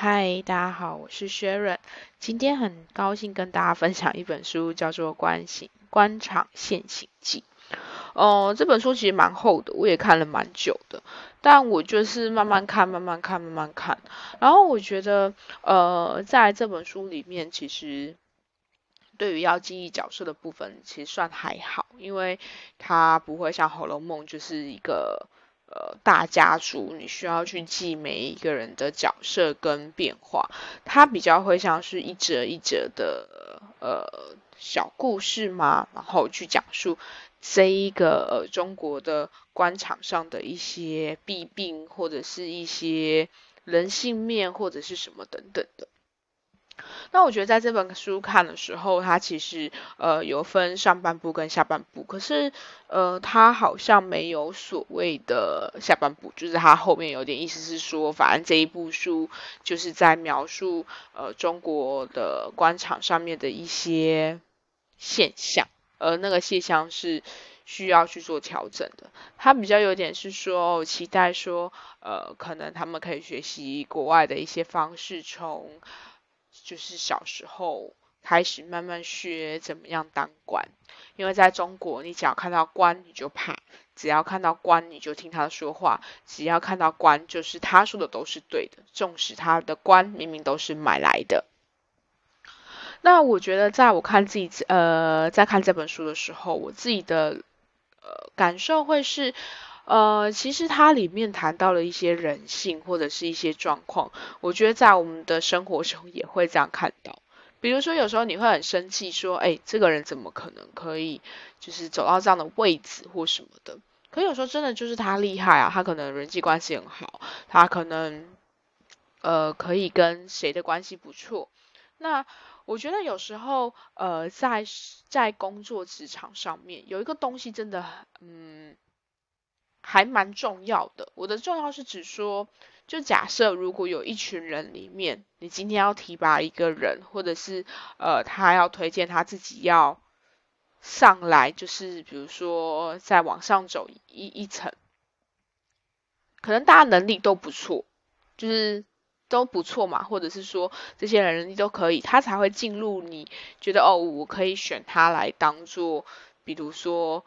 嗨，大家好，我是 Sharon。今天很高兴跟大家分享一本书，叫做《官行官场现形记》。哦，这本书其实蛮厚的，我也看了蛮久的。但我就是慢慢看，慢慢看，慢慢看。然后我觉得，呃，在这本书里面，其实对于要记忆角色的部分，其实算还好，因为它不会像《红楼梦》就是一个。呃，大家族你需要去记每一个人的角色跟变化，它比较会像是一则一则的呃小故事嘛，然后去讲述这一个呃中国的官场上的一些弊病，或者是一些人性面，或者是什么等等的。那我觉得在这本书看的时候，它其实呃有分上半部跟下半部，可是呃它好像没有所谓的下半部，就是它后面有点意思是说，反正这一部书就是在描述呃中国的官场上面的一些现象，而那个现象是需要去做调整的。它比较有点是说期待说呃可能他们可以学习国外的一些方式，从就是小时候开始慢慢学怎么样当官，因为在中国，你只要看到官你就怕，只要看到官你就听他说话，只要看到官就是他说的都是对的，纵使他的官明明都是买来的。那我觉得，在我看自己呃在看这本书的时候，我自己的呃感受会是。呃，其实它里面谈到了一些人性或者是一些状况，我觉得在我们的生活中也会这样看到。比如说，有时候你会很生气，说：“哎，这个人怎么可能可以就是走到这样的位置或什么的？”可有时候真的就是他厉害啊，他可能人际关系很好，他可能呃可以跟谁的关系不错。那我觉得有时候呃在在工作职场上面有一个东西真的嗯。还蛮重要的。我的重要是指说，就假设如果有一群人里面，你今天要提拔一个人，或者是呃他要推荐他自己要上来，就是比如说再往上走一一层，可能大家能力都不错，就是都不错嘛，或者是说这些人能力都可以，他才会进入。你觉得哦，我可以选他来当做，比如说。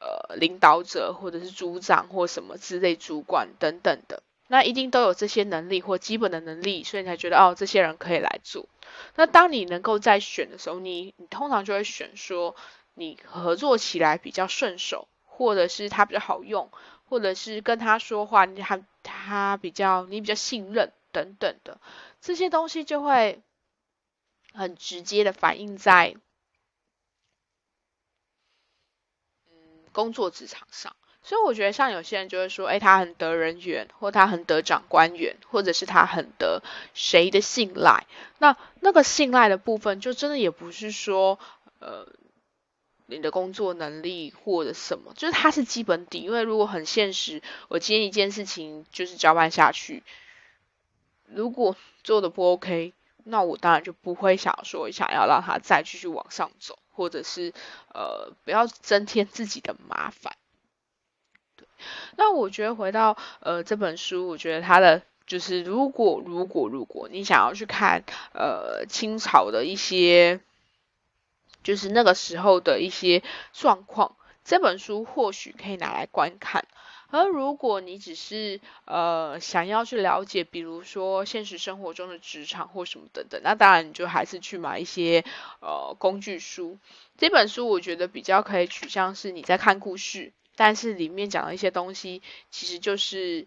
呃，领导者或者是组长或什么之类主管等等的，那一定都有这些能力或基本的能力，所以你才觉得哦，这些人可以来做。那当你能够在选的时候，你你通常就会选说你合作起来比较顺手，或者是他比较好用，或者是跟他说话你他他比较你比较信任等等的这些东西，就会很直接的反映在。工作职场上，所以我觉得像有些人就会说，哎，他很得人缘，或他很得长官缘，或者是他很得谁的信赖。那那个信赖的部分，就真的也不是说，呃，你的工作能力或者什么，就是它是基本底。因为如果很现实，我今天一件事情就是交办下去，如果做的不 OK，那我当然就不会想说想要让他再继续往上走。或者是呃，不要增添自己的麻烦。对，那我觉得回到呃这本书，我觉得它的就是如果如果如果你想要去看呃清朝的一些，就是那个时候的一些状况，这本书或许可以拿来观看。而如果你只是呃想要去了解，比如说现实生活中的职场或什么等等，那当然你就还是去买一些呃工具书。这本书我觉得比较可以取向是你在看故事，但是里面讲的一些东西其实就是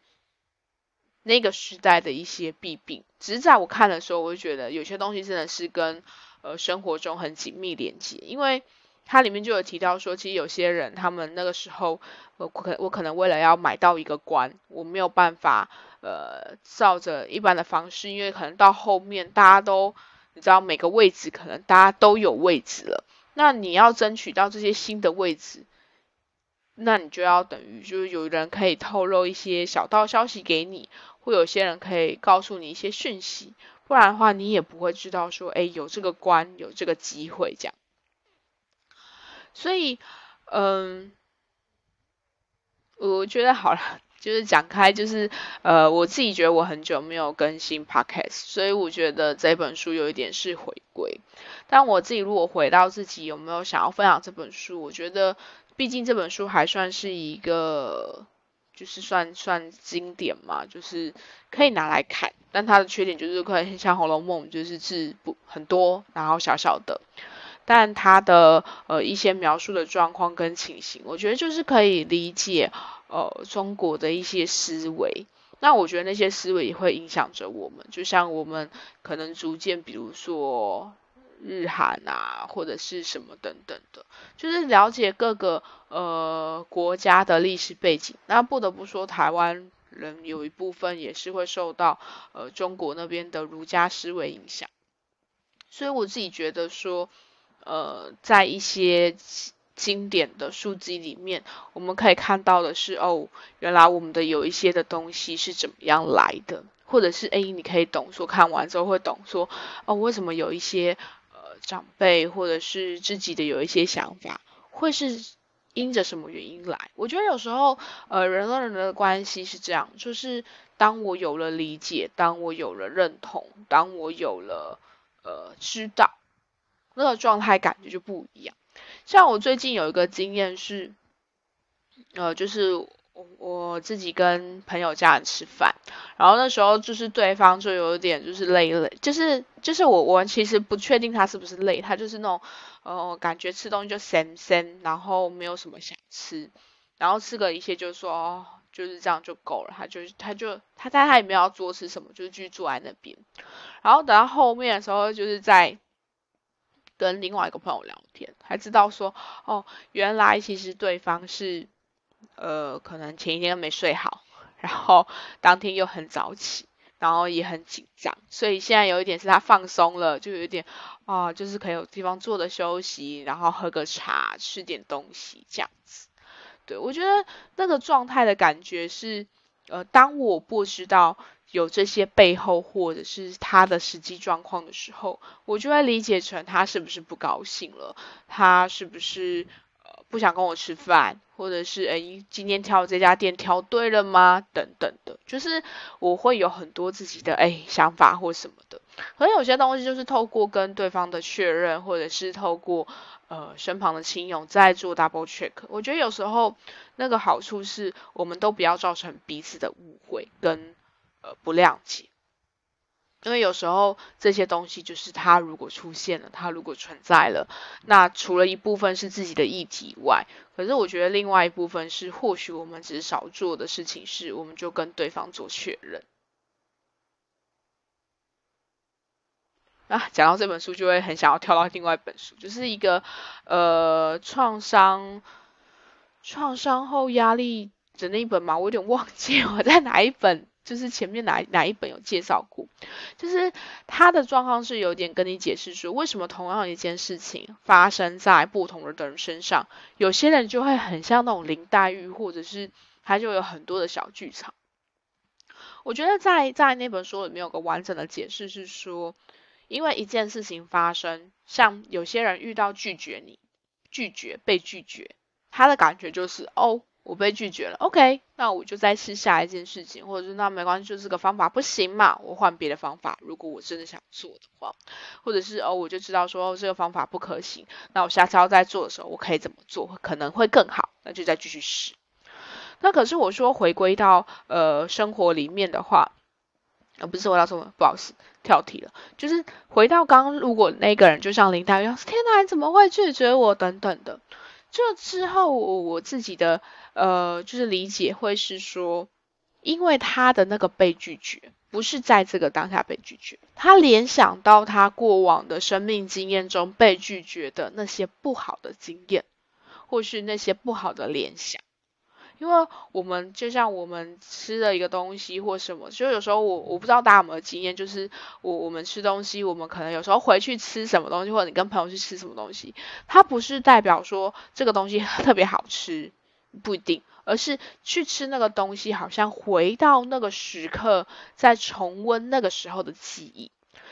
那个时代的一些弊病。只是在我看的时候，我就觉得有些东西真的是跟呃生活中很紧密连接，因为。它里面就有提到说，其实有些人他们那个时候，我可我可能为了要买到一个官，我没有办法呃照着一般的方式，因为可能到后面大家都你知道每个位置可能大家都有位置了，那你要争取到这些新的位置，那你就要等于就是有人可以透露一些小道消息给你，或有些人可以告诉你一些讯息，不然的话你也不会知道说，哎有这个官有这个机会这样。所以，嗯，我觉得好了，就是讲开，就是呃，我自己觉得我很久没有更新 podcast，所以我觉得这本书有一点是回归。但我自己如果回到自己有没有想要分享这本书，我觉得毕竟这本书还算是一个，就是算算经典嘛，就是可以拿来看。但它的缺点就是可能像《红楼梦》，就是字不很多，然后小小的。但他的呃一些描述的状况跟情形，我觉得就是可以理解呃中国的一些思维。那我觉得那些思维也会影响着我们，就像我们可能逐渐，比如说日韩啊，或者是什么等等的，就是了解各个呃国家的历史背景。那不得不说，台湾人有一部分也是会受到呃中国那边的儒家思维影响。所以我自己觉得说。呃，在一些经典的书籍里面，我们可以看到的是，哦，原来我们的有一些的东西是怎么样来的，或者是，哎，你可以懂说，看完之后会懂说，哦，为什么有一些呃长辈或者是自己的有一些想法，会是因着什么原因来？我觉得有时候，呃，人和人的关系是这样，就是当我有了理解，当我有了认同，当我有了呃知道。那个状态感觉就不一样。像我最近有一个经验是，呃，就是我我自己跟朋友家人吃饭，然后那时候就是对方就有点就是累累，就是就是我我其实不确定他是不是累，他就是那种呃感觉吃东西就咸咸，然后没有什么想吃，然后吃个一些就说就是这样就够了，他就他就他在他也没有要做吃什么，就是继续坐在那边，然后等到后面的时候就是在。跟另外一个朋友聊天，才知道说，哦，原来其实对方是，呃，可能前一天没睡好，然后当天又很早起，然后也很紧张，所以现在有一点是他放松了，就有一点，啊，就是可以有地方坐着休息，然后喝个茶，吃点东西这样子。对我觉得那个状态的感觉是，呃，当我不知道。有这些背后，或者是他的实际状况的时候，我就会理解成他是不是不高兴了，他是不是呃不想跟我吃饭，或者是诶今天挑这家店挑对了吗？等等的，就是我会有很多自己的诶想法或什么的。可能有些东西就是透过跟对方的确认，或者是透过呃身旁的亲友在做 double check。我觉得有时候那个好处是我们都不要造成彼此的误会跟。呃，不谅解，因为有时候这些东西就是它如果出现了，它如果存在了，那除了一部分是自己的议题外，可是我觉得另外一部分是，或许我们只是少做的事情是，我们就跟对方做确认。啊，讲到这本书就会很想要跳到另外一本书，就是一个呃创伤创伤后压力的那一本嘛，我有点忘记我在哪一本。就是前面哪哪一本有介绍过，就是他的状况是有点跟你解释说，为什么同样一件事情发生在不同的人身上，有些人就会很像那种林黛玉，或者是他就有很多的小剧场。我觉得在在那本书里面有个完整的解释是说，因为一件事情发生，像有些人遇到拒绝你，拒绝被拒绝，他的感觉就是哦。我被拒绝了，OK，那我就再试下一件事情，或者是那没关系，就这个方法不行嘛，我换别的方法。如果我真的想做的话，或者是哦，我就知道说这个方法不可行，那我下次要再做的时候，我可以怎么做，可能会更好，那就再继续试。那可是我说回归到呃生活里面的话，呃不是我要说不好意思跳题了，就是回到刚刚，如果那个人就像林黛玉，天哪，你怎么会拒绝我等等的。这之后，我自己的呃，就是理解会是说，因为他的那个被拒绝，不是在这个当下被拒绝，他联想到他过往的生命经验中被拒绝的那些不好的经验，或是那些不好的联想。因为我们就像我们吃了一个东西或什么，就有时候我我不知道大家有没有经验，就是我我们吃东西，我们可能有时候回去吃什么东西，或者你跟朋友去吃什么东西，它不是代表说这个东西特别好吃，不一定，而是去吃那个东西，好像回到那个时刻，在重温那个时候的记忆。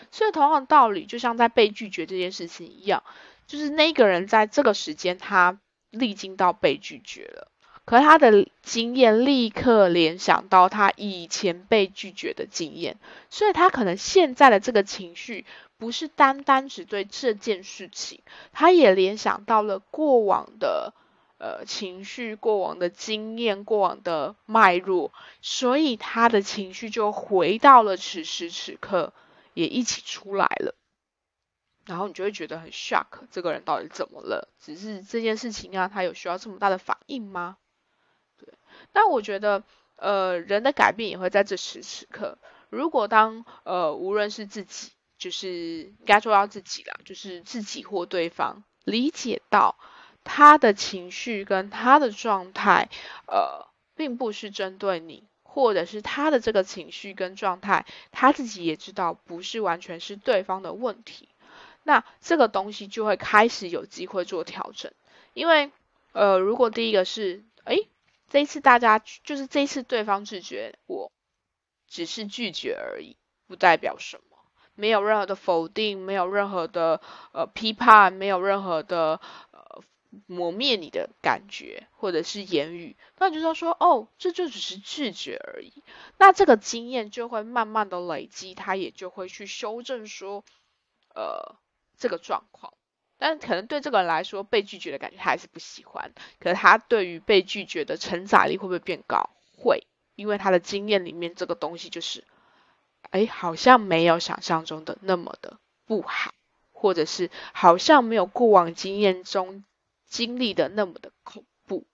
所以同样的道理，就像在被拒绝这件事情一样，就是那个人在这个时间他历经到被拒绝了。可他的经验立刻联想到他以前被拒绝的经验，所以他可能现在的这个情绪不是单单只对这件事情，他也联想到了过往的呃情绪、过往的经验、过往的脉络，所以他的情绪就回到了此时此刻，也一起出来了。然后你就会觉得很 shock，这个人到底怎么了？只是这件事情啊，他有需要这么大的反应吗？那我觉得，呃，人的改变也会在这时此刻。如果当呃，无论是自己，就是应该说到自己啦，就是自己或对方理解到他的情绪跟他的状态，呃，并不是针对你，或者是他的这个情绪跟状态，他自己也知道不是完全是对方的问题。那这个东西就会开始有机会做调整，因为呃，如果第一个是，这一次大家就是这一次对方拒绝我，只是拒绝而已，不代表什么，没有任何的否定，没有任何的呃批判，没有任何的呃磨灭你的感觉或者是言语，那你就说说，哦，这就只是拒绝而已，那这个经验就会慢慢的累积，他也就会去修正说，呃。这个状况，但可能对这个人来说，被拒绝的感觉他还是不喜欢。可是他对于被拒绝的承载力会不会变高？会，因为他的经验里面这个东西就是，哎，好像没有想象中的那么的不好，或者是好像没有过往经验中经历的那么的恐怖。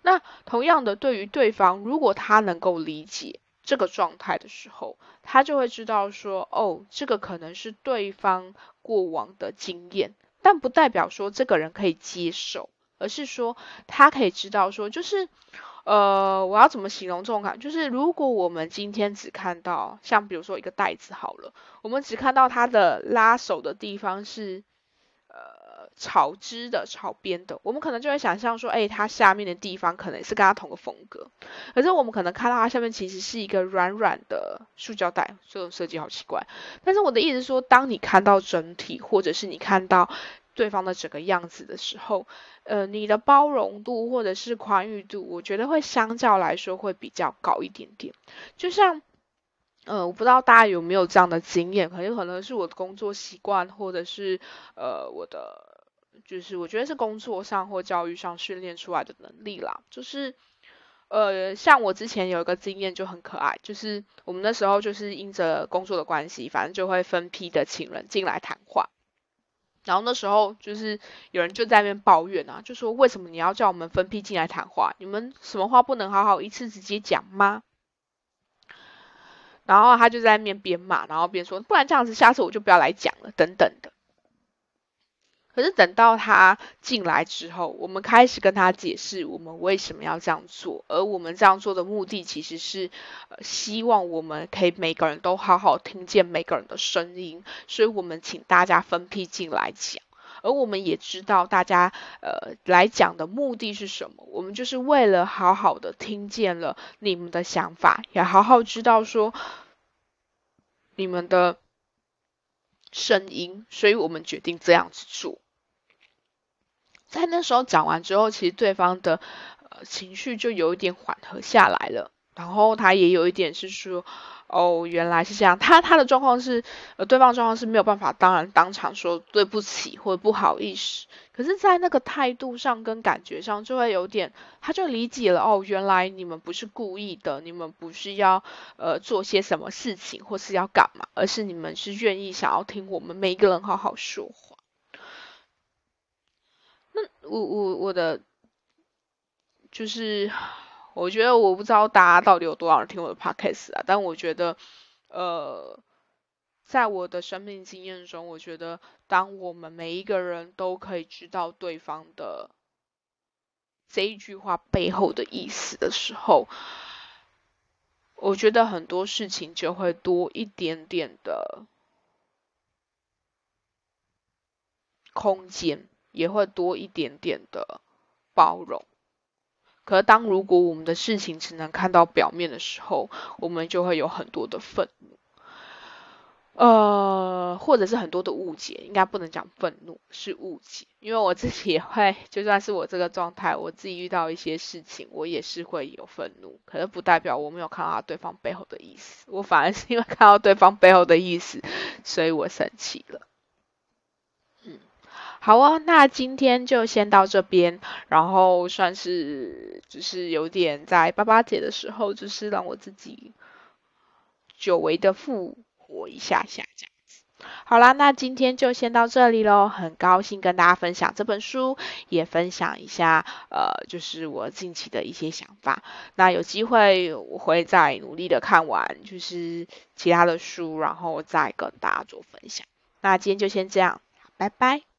那同样的，对于对方，如果他能够理解。这个状态的时候，他就会知道说，哦，这个可能是对方过往的经验，但不代表说这个人可以接受，而是说他可以知道说，就是，呃，我要怎么形容这种感？就是如果我们今天只看到，像比如说一个袋子好了，我们只看到它的拉手的地方是，呃。草织的、草编的，我们可能就会想象说，哎，它下面的地方可能是跟它同个风格。可是我们可能看到它下面其实是一个软软的塑胶袋，这种设计好奇怪。但是我的意思是说，当你看到整体，或者是你看到对方的整个样子的时候，呃，你的包容度或者是宽裕度，我觉得会相较来说会比较高一点点。就像，呃，我不知道大家有没有这样的经验，可有可能是我的工作习惯，或者是呃我的。就是我觉得是工作上或教育上训练出来的能力啦。就是，呃，像我之前有一个经验就很可爱，就是我们那时候就是因着工作的关系，反正就会分批的请人进来谈话。然后那时候就是有人就在那边抱怨啊，就说为什么你要叫我们分批进来谈话？你们什么话不能好好一次直接讲吗？然后他就在那边边骂，然后边说，不然这样子，下次我就不要来讲了，等等的。可是等到他进来之后，我们开始跟他解释我们为什么要这样做，而我们这样做的目的其实是，呃，希望我们可以每个人都好好听见每个人的声音，所以我们请大家分批进来讲，而我们也知道大家呃来讲的目的是什么，我们就是为了好好的听见了你们的想法，也好好知道说你们的声音，所以我们决定这样子做。在那时候讲完之后，其实对方的呃情绪就有一点缓和下来了，然后他也有一点是说，哦，原来是这样。他他的状况是，呃，对方状况是没有办法，当然当场说对不起或者不好意思，可是，在那个态度上跟感觉上就会有点，他就理解了，哦，原来你们不是故意的，你们不是要呃做些什么事情或是要干嘛，而是你们是愿意想要听我们每一个人好好说话。那我我我的就是，我觉得我不知道大家到底有多少人听我的 podcast 啊，但我觉得，呃，在我的生命经验中，我觉得当我们每一个人都可以知道对方的这一句话背后的意思的时候，我觉得很多事情就会多一点点的空间。也会多一点点的包容，可当如果我们的事情只能看到表面的时候，我们就会有很多的愤怒。呃，或者是很多的误解，应该不能讲愤怒，是误解。因为我自己也会，就算是我这个状态，我自己遇到一些事情，我也是会有愤怒，可是不代表我没有看到对方背后的意思，我反而是因为看到对方背后的意思，所以我生气了。好啊，那今天就先到这边，然后算是就是有点在八八节的时候，就是让我自己久违的复。活一下下这样子，好啦，那今天就先到这里喽。很高兴跟大家分享这本书，也分享一下呃，就是我近期的一些想法。那有机会我会再努力的看完，就是其他的书，然后再跟大家做分享。那今天就先这样，拜拜。